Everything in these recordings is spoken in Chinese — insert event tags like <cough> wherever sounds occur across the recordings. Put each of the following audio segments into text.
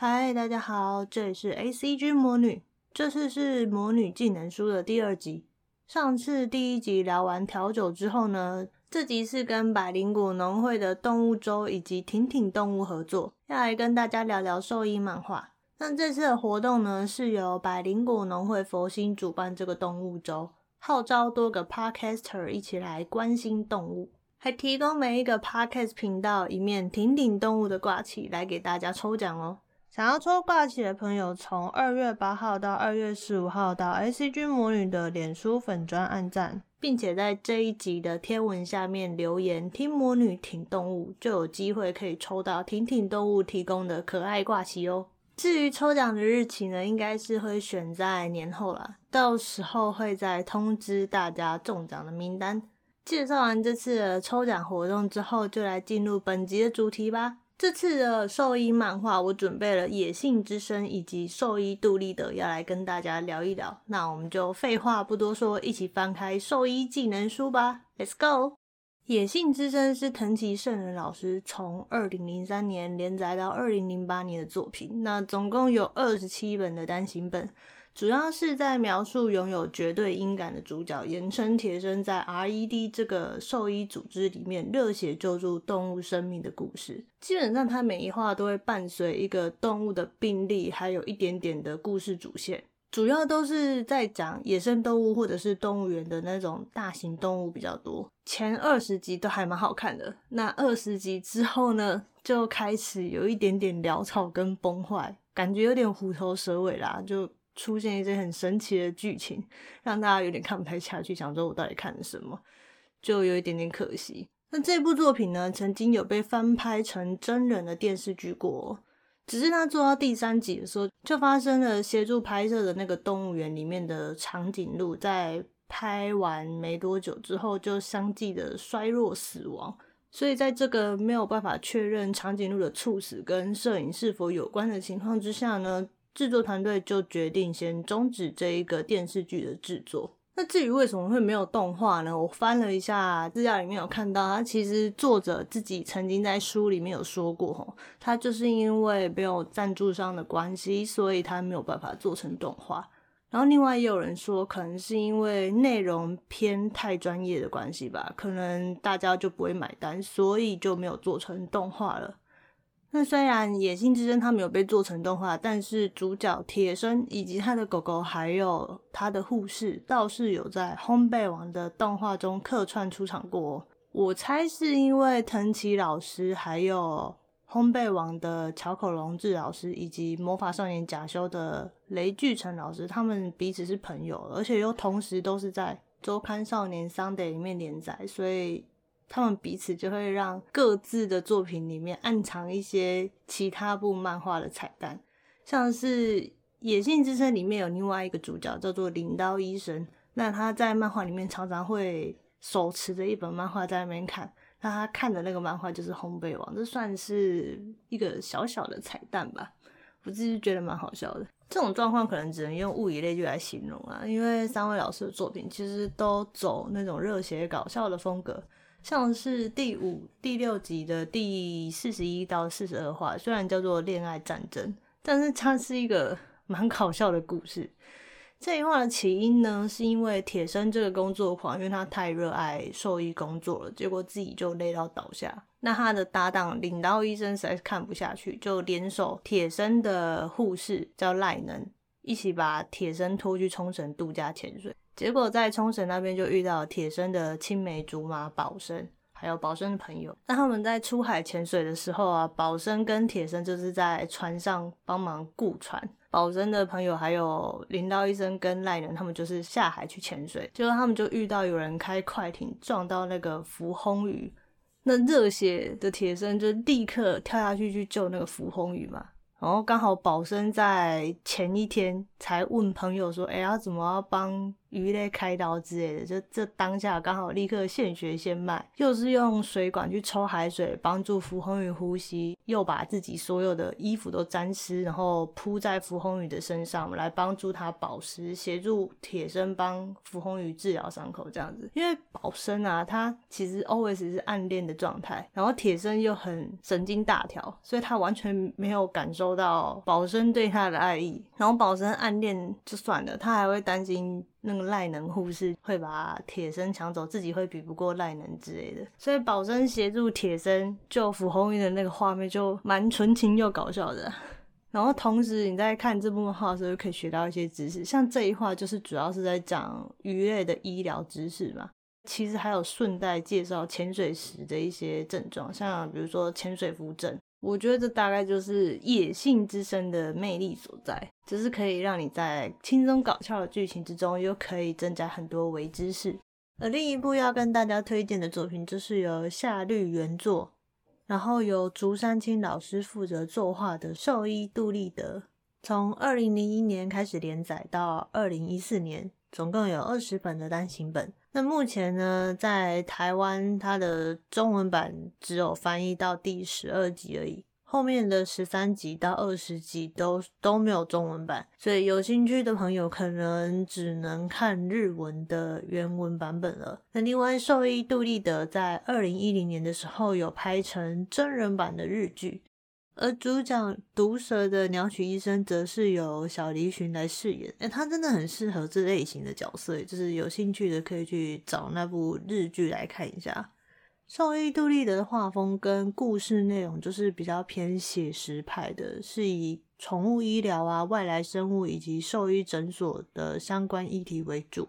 嗨，大家好，这里是 ACG 魔女。这次是魔女技能书的第二集。上次第一集聊完调酒之后呢，这集是跟百灵果农会的动物周以及挺挺动物合作，要来跟大家聊聊兽医漫画。那这次的活动呢，是由百灵果农会佛心主办这个动物周，号召多个 Podcaster 一起来关心动物。还提供每一个 Podcast 频道一面挺挺动物的挂旗来给大家抽奖哦。想要抽挂旗的朋友，从二月八号到二月十五号到 ACG 魔女的脸书粉专按赞，并且在这一集的贴文下面留言“听魔女挺动物”，就有机会可以抽到挺挺动物提供的可爱挂旗哦。至于抽奖的日期呢，应该是会选在年后啦，到时候会再通知大家中奖的名单。介绍完这次的抽奖活动之后，就来进入本集的主题吧。这次的兽医漫画，我准备了《野性之声》以及《兽医杜立德》，要来跟大家聊一聊。那我们就废话不多说，一起翻开《兽医技能书》吧。Let's go！《野性之声》是藤崎圣人老师从二零零三年连载到二零零八年的作品，那总共有二十七本的单行本。主要是在描述拥有绝对音感的主角，盐村铁生在 RED 这个兽医组织里面热血救助动物生命的故事。基本上，它每一话都会伴随一个动物的病例，还有一点点的故事主线。主要都是在讲野生动物或者是动物园的那种大型动物比较多。前二十集都还蛮好看的，那二十集之后呢，就开始有一点点潦草跟崩坏，感觉有点虎头蛇尾啦，就。出现一些很神奇的剧情，让大家有点看不太下去，想说我到底看了什么，就有一点点可惜。那这部作品呢，曾经有被翻拍成真人的电视剧过，只是他做到第三集的时候，就发生了协助拍摄的那个动物园里面的长颈鹿，在拍完没多久之后，就相继的衰弱死亡。所以在这个没有办法确认长颈鹿的猝死跟摄影是否有关的情况之下呢，制作团队就决定先终止这一个电视剧的制作。那至于为什么会没有动画呢？我翻了一下资料，里面有看到，他其实作者自己曾经在书里面有说过，他就是因为没有赞助商的关系，所以他没有办法做成动画。然后另外也有人说，可能是因为内容偏太专业的关系吧，可能大家就不会买单，所以就没有做成动画了。那虽然《野性之声》它没有被做成动画，但是主角铁生以及他的狗狗，还有他的护士，倒是有在《烘焙王》的动画中客串出场过。我猜是因为藤崎老师，还有《烘焙王》的桥口隆治老师，以及《魔法少年贾修》的雷巨成老师，他们彼此是朋友，而且又同时都是在周刊少年 Sunday 里面连载，所以。他们彼此就会让各自的作品里面暗藏一些其他部漫画的彩蛋，像是《野性之声》里面有另外一个主角叫做领刀医生，那他在漫画里面常常会手持着一本漫画在那边看，那他看的那个漫画就是《烘焙王》，这算是一个小小的彩蛋吧，我自己觉得蛮好笑的。这种状况可能只能用物以类聚来形容啊，因为三位老师的作品其实都走那种热血搞笑的风格。像是第五、第六集的第四十一到四十二话，虽然叫做恋爱战争，但是它是一个 <laughs> 蛮搞笑的故事。这一话的起因呢，是因为铁生这个工作狂，因为他太热爱兽医工作了，结果自己就累到倒下。那他的搭档领刀医生实在是看不下去，就联手铁生的护士叫赖能，一起把铁生拖去冲绳度假潜水。结果在冲绳那边就遇到铁生的青梅竹马宝生，还有宝生的朋友。那他们在出海潜水的时候啊，宝生跟铁生就是在船上帮忙顾船，宝生的朋友还有领刀医生跟赖人，他们就是下海去潜水。结果他们就遇到有人开快艇撞到那个浮魟鱼，那热血的铁生就立刻跳下去去救那个浮魟鱼嘛。然后刚好宝生在前一天才问朋友说：“哎呀，怎么要帮鱼类开刀之类的，就这当下刚好立刻现学现卖，又是用水管去抽海水帮助福红宇呼吸，又把自己所有的衣服都沾湿，然后铺在福红宇的身上来帮助他保湿，协助铁生帮福红宇治疗伤口这样子。因为保生啊，他其实 always 是暗恋的状态，然后铁生又很神经大条，所以他完全没有感受到保生对他的爱意。然后保生暗恋就算了，他还会担心。那个赖能护士会把铁生抢走，自己会比不过赖能之类的，所以保生协助铁生救福红宇的那个画面就蛮纯情又搞笑的。然后同时你在看这部漫画的时候，就可以学到一些知识，像这一话就是主要是在讲鱼类的医疗知识嘛。其实还有顺带介绍潜水时的一些症状，像比如说潜水浮症。我觉得这大概就是野性之声的魅力所在，就是可以让你在轻松搞笑的剧情之中，又可以增加很多微知识。而另一部要跟大家推荐的作品，就是由夏绿原作，然后由竹山青老师负责作画的《兽医杜立德》，从二零零一年开始连载到二零一四年，总共有二十本的单行本。那目前呢，在台湾它的中文版只有翻译到第十二集而已，后面的十三集到二十集都都没有中文版，所以有兴趣的朋友可能只能看日文的原文版本了。那另外，兽医杜立德在二零一零年的时候有拍成真人版的日剧。而主讲毒舌的鸟取医生，则是由小栗旬来饰演。哎，他真的很适合这类型的角色，就是有兴趣的可以去找那部日剧来看一下。兽医杜立德的画风跟故事内容就是比较偏写实派的，是以宠物医疗啊、外来生物以及兽医诊所的相关议题为主。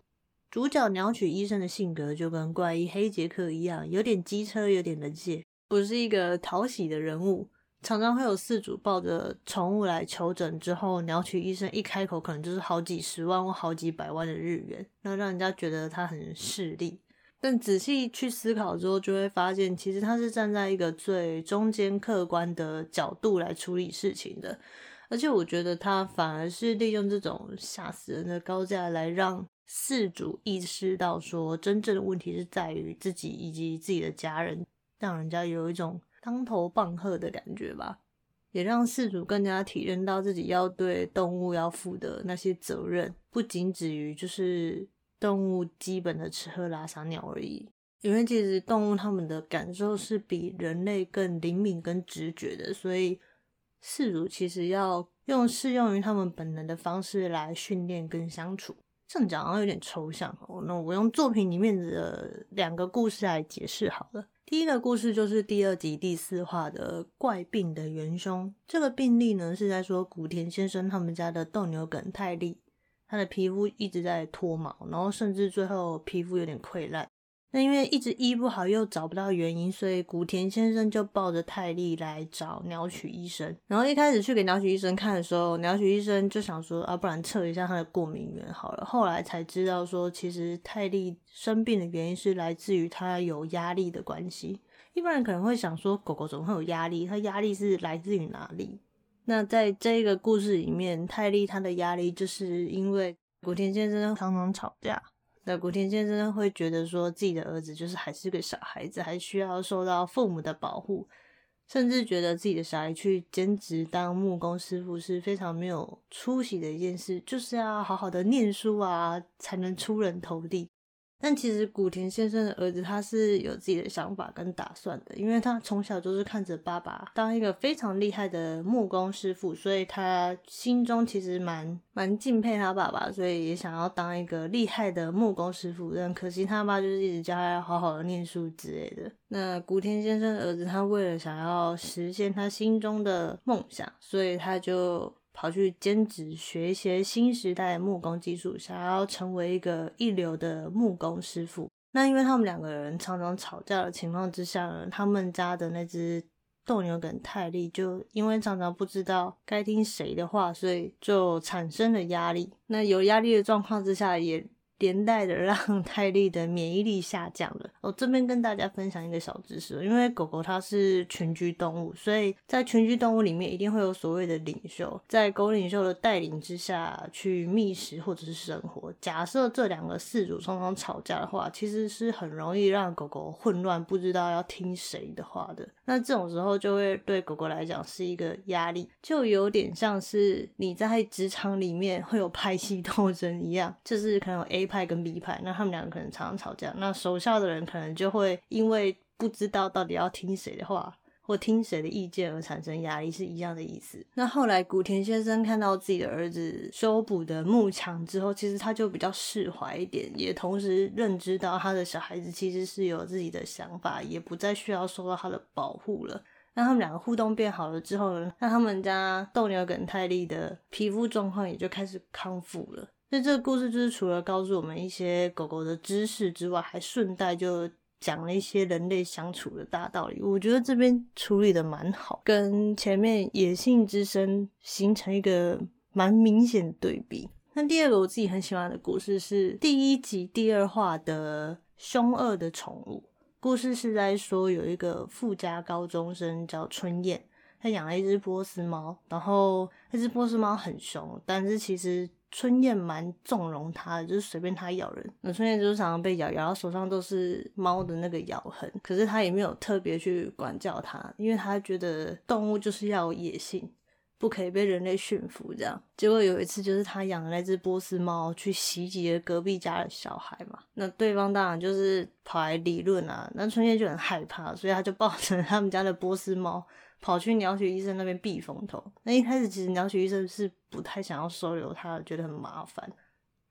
主角鸟取医生的性格就跟怪医黑杰克一样，有点机车，有点冷血，不是一个讨喜的人物。常常会有饲主抱着宠物来求诊，之后鸟取医生一开口，可能就是好几十万或好几百万的日元，那让人家觉得他很势利。但仔细去思考之后，就会发现其实他是站在一个最中间客观的角度来处理事情的。而且我觉得他反而是利用这种吓死人的高价来让饲主意识到说，真正的问题是在于自己以及自己的家人，让人家有一种。当头棒喝的感觉吧，也让饲主更加体认到自己要对动物要负的那些责任，不仅止于就是动物基本的吃喝拉撒尿而已。因为其实动物它们的感受是比人类更灵敏跟直觉的，所以饲主其实要用适用于他们本能的方式来训练跟相处。这样讲好像有点抽象哦，那我用作品里面的两个故事来解释好了。第一个故事就是第二集第四话的怪病的元凶。这个病例呢，是在说古田先生他们家的斗牛梗泰利，他的皮肤一直在脱毛，然后甚至最后皮肤有点溃烂。那因为一直医不好，又找不到原因，所以古田先生就抱着泰利来找鸟取医生。然后一开始去给鸟取医生看的时候，鸟取医生就想说啊，不然测一下他的过敏源好了。后来才知道说，其实泰利生病的原因是来自于他有压力的关系。一般人可能会想说，狗狗怎么会有压力？它压力是来自于哪里？那在这个故事里面，泰利他的压力就是因为古田先生常常吵架。那古田先生会觉得说自己的儿子就是还是个小孩子，还需要受到父母的保护，甚至觉得自己的小孩去兼职当木工师傅是非常没有出息的一件事，就是要好好的念书啊，才能出人头地。但其实古田先生的儿子他是有自己的想法跟打算的，因为他从小就是看着爸爸当一个非常厉害的木工师傅，所以他心中其实蛮蛮敬佩他爸爸，所以也想要当一个厉害的木工师傅。但可惜他爸就是一直教他要好好的念书之类的。那古田先生的儿子他为了想要实现他心中的梦想，所以他就。跑去兼职学一些新时代木工技术，想要成为一个一流的木工师傅。那因为他们两个人常常吵架的情况之下呢，他们家的那只斗牛梗泰利就因为常常不知道该听谁的话，所以就产生了压力。那有压力的状况之下，也连带的让 <laughs> 泰利的免疫力下降了。我这边跟大家分享一个小知识，因为狗狗它是群居动物，所以在群居动物里面一定会有所谓的领袖，在狗领袖的带领之下去觅食或者是生活。假设这两个饲主双方吵架的话，其实是很容易让狗狗混乱，不知道要听谁的话的。那这种时候就会对狗狗来讲是一个压力，就有点像是你在职场里面会有派系斗争一样，就是可能有 A 派跟 B 派，那他们两个可能常常吵架，那手下的人可能就会因为不知道到底要听谁的话，或听谁的意见而产生压力，是一样的意思。那后来古田先生看到自己的儿子修补的幕墙之后，其实他就比较释怀一点，也同时认知到他的小孩子其实是有自己的想法，也不再需要受到他的保护了。那他们两个互动变好了之后呢，那他们家斗牛梗泰利的皮肤状况也就开始康复了。那这个故事就是除了告诉我们一些狗狗的知识之外，还顺带就讲了一些人类相处的大道理。我觉得这边处理的蛮好，跟前面野性之声形成一个蛮明显的对比。那第二个我自己很喜欢的故事是第一集第二话的凶恶的宠物。故事是在说有一个富家高中生叫春燕，他养了一只波斯猫，然后那只波斯猫很凶，但是其实。春燕蛮纵容它的，就是随便它咬人。那春燕就是常常被咬，咬到手上都是猫的那个咬痕。可是它也没有特别去管教它，因为它觉得动物就是要野性，不可以被人类驯服。这样，结果有一次就是他养的那只波斯猫去袭击了隔壁家的小孩嘛，那对方当然就是跑来理论啊。那春燕就很害怕，所以他就抱着他们家的波斯猫。跑去鸟取医生那边避风头。那一开始其实鸟取医生是不太想要收留他，觉得很麻烦。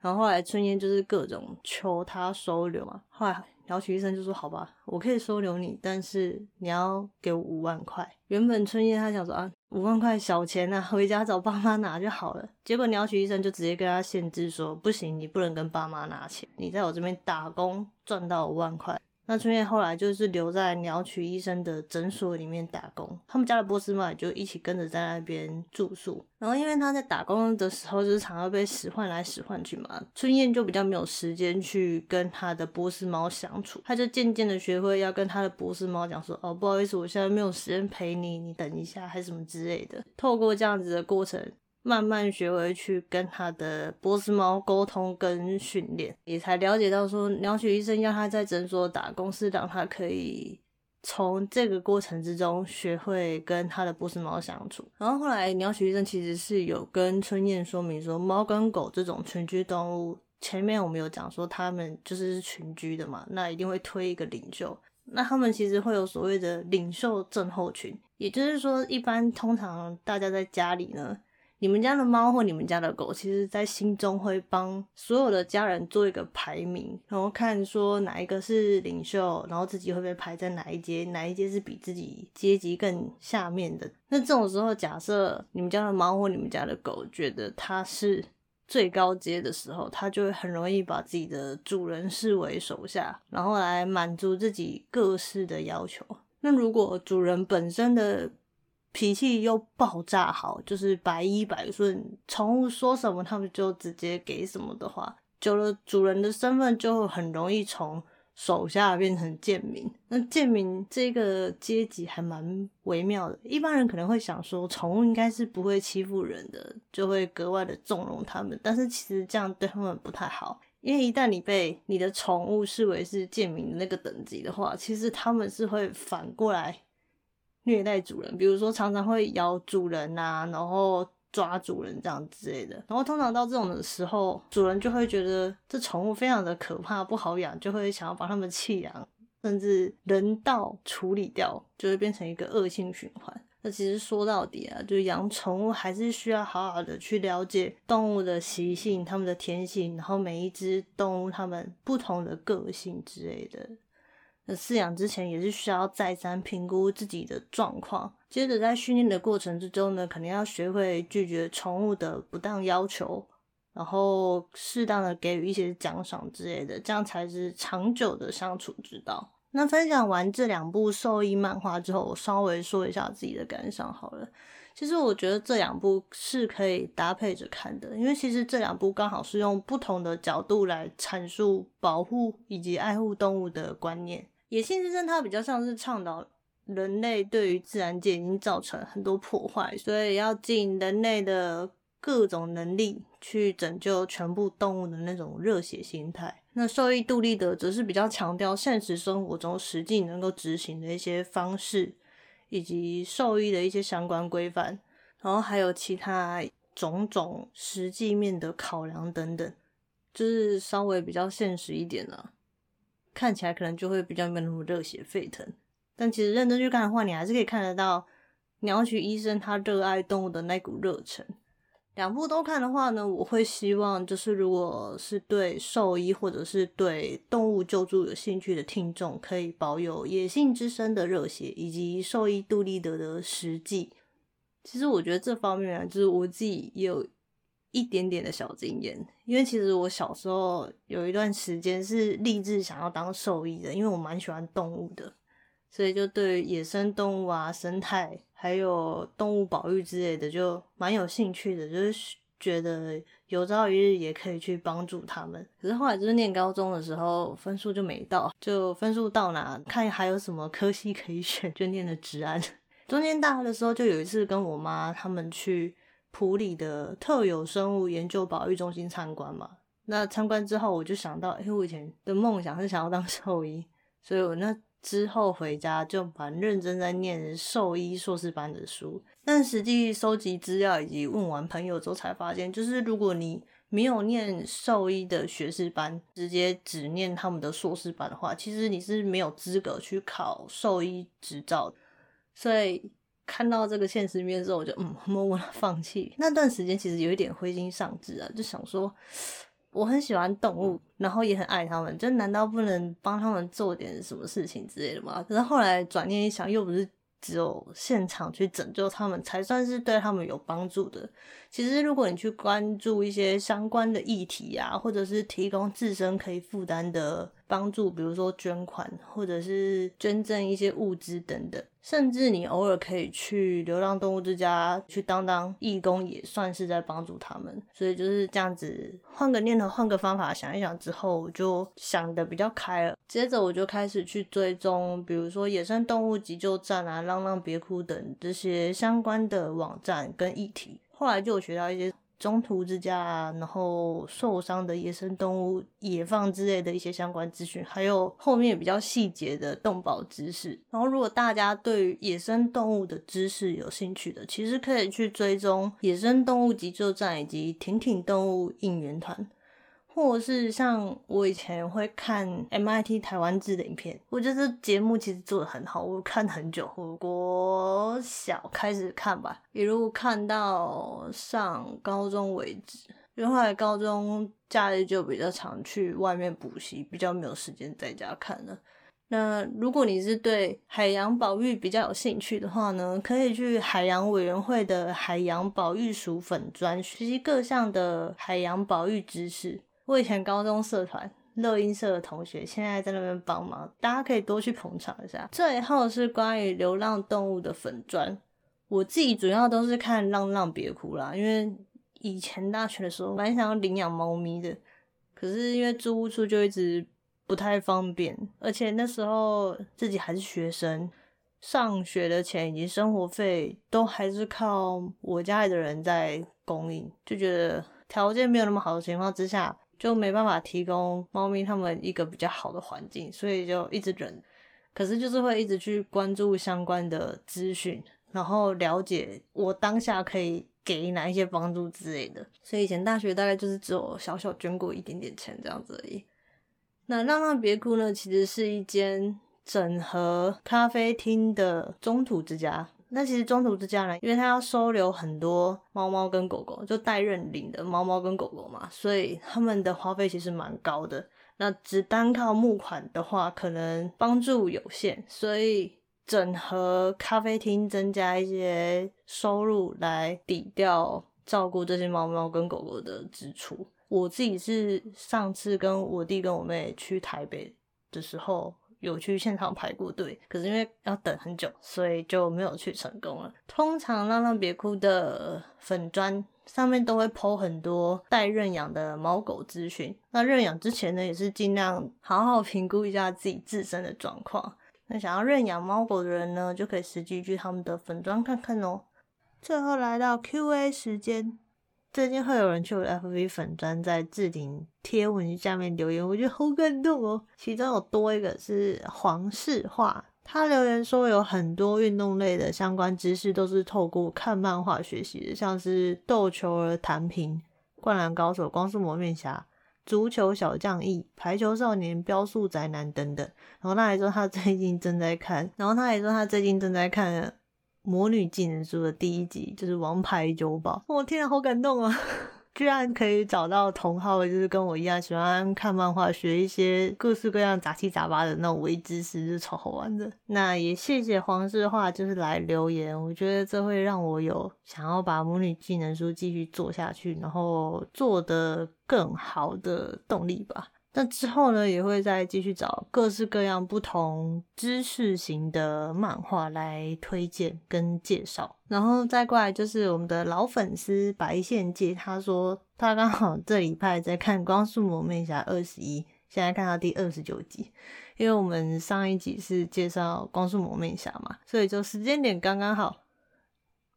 然后后来春燕就是各种求他收留嘛。后来鸟取医生就说：“好吧，我可以收留你，但是你要给我五万块。”原本春燕他想说啊，五万块小钱啊，回家找爸妈拿就好了。结果鸟取医生就直接跟他限制说：“不行，你不能跟爸妈拿钱，你在我这边打工赚到五万块。”那春燕后来就是留在鸟取医生的诊所里面打工，他们家的波斯猫也就一起跟着在那边住宿。然后因为他在打工的时候就是常常被使唤来使唤去嘛，春燕就比较没有时间去跟他的波斯猫相处，他就渐渐的学会要跟他的波斯猫讲说：“哦，不好意思，我现在没有时间陪你，你等一下，还是什么之类的。”透过这样子的过程。慢慢学会去跟他的波斯猫沟通跟训练，也才了解到说，鸟取医生要他在诊所打工，是让他可以从这个过程之中学会跟他的波斯猫相处。然后后来鸟取医生其实是有跟春燕说明说，猫跟狗这种群居动物，前面我们有讲说他们就是群居的嘛，那一定会推一个领袖，那他们其实会有所谓的领袖症候群，也就是说，一般通常大家在家里呢。你们家的猫或你们家的狗，其实在心中会帮所有的家人做一个排名，然后看说哪一个是领袖，然后自己会被排在哪一阶，哪一阶是比自己阶级更下面的。那这种时候，假设你们家的猫或你们家的狗觉得它是最高阶的时候，它就会很容易把自己的主人视为手下，然后来满足自己各式的要求。那如果主人本身的脾气又爆炸好，就是百依百顺，宠物说什么他们就直接给什么的话，久了主人的身份就很容易从手下变成贱民。那贱民这个阶级还蛮微妙的，一般人可能会想说，宠物应该是不会欺负人的，就会格外的纵容他们。但是其实这样对他们不太好，因为一旦你被你的宠物视为是贱民的那个等级的话，其实他们是会反过来。虐待主人，比如说常常会咬主人啊，然后抓主人这样之类的。然后通常到这种的时候，主人就会觉得这宠物非常的可怕，不好养，就会想要把它们弃养，甚至人道处理掉，就会变成一个恶性循环。那其实说到底啊，就养宠物还是需要好好的去了解动物的习性、它们的天性，然后每一只动物它们不同的个性之类的。那饲养之前也是需要再三评估自己的状况，接着在训练的过程之中呢，肯定要学会拒绝宠物的不当要求，然后适当的给予一些奖赏之类的，这样才是长久的相处之道。那分享完这两部兽医漫画之后，我稍微说一下自己的感想好了。其实我觉得这两部是可以搭配着看的，因为其实这两部刚好是用不同的角度来阐述保护以及爱护动物的观念。《野性之争》它比较像是倡导人类对于自然界已经造成很多破坏，所以要尽人类的各种能力去拯救全部动物的那种热血心态。那兽医杜立德则是比较强调现实生活中实际能够执行的一些方式。以及兽医的一些相关规范，然后还有其他种种实际面的考量等等，就是稍微比较现实一点了。看起来可能就会比较没有那么热血沸腾，但其实认真去看的话，你还是可以看得到鸟取医生他热爱动物的那股热忱。两部都看的话呢，我会希望就是如果是对兽医或者是对动物救助有兴趣的听众，可以保有《野性之声》的热血，以及兽医杜立德的实际。其实我觉得这方面啊，就是我自己也有一点点的小经验，因为其实我小时候有一段时间是立志想要当兽医的，因为我蛮喜欢动物的，所以就对野生动物啊、生态。还有动物保育之类的，就蛮有兴趣的，就是觉得有朝一日也可以去帮助他们。可是后来就是念高中的时候，分数就没到，就分数到哪看还有什么科系可以选，就念了职安。<laughs> 中间大二的时候，就有一次跟我妈他们去埔里的特有生物研究保育中心参观嘛。那参观之后，我就想到，哎，我以前的梦想是想要当 <laughs> 兽医，所以我那。之后回家就蛮认真在念兽医硕士班的书，但实际收集资料以及问完朋友之后才发现，就是如果你没有念兽医的学士班，直接只念他们的硕士班的话，其实你是没有资格去考兽医执照。所以看到这个现实面之后，我就嗯默默的放弃。那段时间其实有一点灰心丧志啊，就想说。我很喜欢动物，然后也很爱他们，就难道不能帮他们做点什么事情之类的吗？可是后来转念一想，又不是只有现场去拯救他们才算是对他们有帮助的。其实如果你去关注一些相关的议题啊，或者是提供自身可以负担的帮助，比如说捐款，或者是捐赠一些物资等等。甚至你偶尔可以去流浪动物之家去当当义工，也算是在帮助他们。所以就是这样子，换个念头，换个方法想一想之后，我就想得比较开了。接着我就开始去追踪，比如说野生动物急救站啊、浪浪别哭等这些相关的网站跟议题。后来就有学到一些。中途之家，然后受伤的野生动物野放之类的一些相关资讯，还有后面比较细节的动保知识。然后，如果大家对于野生动物的知识有兴趣的，其实可以去追踪野生动物急救站以及挺挺动物应援团。或者是像我以前会看 MIT 台湾志的影片，我觉得这节目其实做得很好，我看很久，我小开始看吧，一路看到上高中为止。因为后来高中假日就比较常去外面补习，比较没有时间在家看了。那如果你是对海洋保育比较有兴趣的话呢，可以去海洋委员会的海洋保育署粉专学习各项的海洋保育知识。我以前高中社团乐音社的同学，现在在那边帮忙，大家可以多去捧场一下。最后是关于流浪动物的粉专，我自己主要都是看浪浪别哭啦，因为以前大学的时候蛮想要领养猫咪的，可是因为租屋处就一直不太方便，而且那时候自己还是学生，上学的钱以及生活费都还是靠我家里的人在供应，就觉得条件没有那么好的情况之下。就没办法提供猫咪他们一个比较好的环境，所以就一直忍。可是就是会一直去关注相关的资讯，然后了解我当下可以给哪一些帮助之类的。所以以前大学大概就是只有小小捐过一点点钱这样子而已。那浪浪别哭呢，其实是一间整合咖啡厅的中途之家。那其实中途之家呢，因为他要收留很多猫猫跟狗狗，就代认领的猫猫跟狗狗嘛，所以他们的花费其实蛮高的。那只单靠募款的话，可能帮助有限，所以整合咖啡厅，增加一些收入来抵掉照顾这些猫猫跟狗狗的支出。我自己是上次跟我弟跟我妹去台北的时候。有去现场排过队，可是因为要等很久，所以就没有去成功了。通常浪浪别哭的粉砖上面都会 po 很多待认养的猫狗资讯。那认养之前呢，也是尽量好好评估一下自己自身的状况。那想要认养猫狗的人呢，就可以实际去他们的粉砖看看哦。最后来到 Q&A 时间。最近会有人去我 FB 粉专，在置顶贴文下面留言，我觉得好感动哦。其中有多一个是黄世化，他留言说有很多运动类的相关知识都是透过看漫画学习的，像是斗球儿弹平、灌篮高手、光速蒙面侠、足球小将翼、排球少年、飙速宅男等等。然后他还说他最近正在看，然后他还说他最近正在看。魔女技能书的第一集就是《王牌酒保》，我天啊，好感动啊！<laughs> 居然可以找到同好，就是跟我一样喜欢看漫画，学一些各式各样杂七杂八的那种微知识，就是超好玩的。那也谢谢黄世化，就是来留言，我觉得这会让我有想要把魔女技能书继续做下去，然后做得更好的动力吧。那之后呢，也会再继续找各式各样不同知识型的漫画来推荐跟介绍，然后再过来就是我们的老粉丝白线界，他说他刚好这礼拜在看《光速蒙面侠二十一》，现在看到第二十九集，因为我们上一集是介绍《光速蒙面侠》嘛，所以就时间点刚刚好，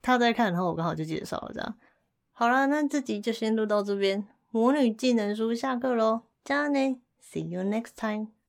他在看，然后我刚好就介绍了这样。好了，那这集就先录到这边，魔女技能书下课喽。じゃあね。See you next time.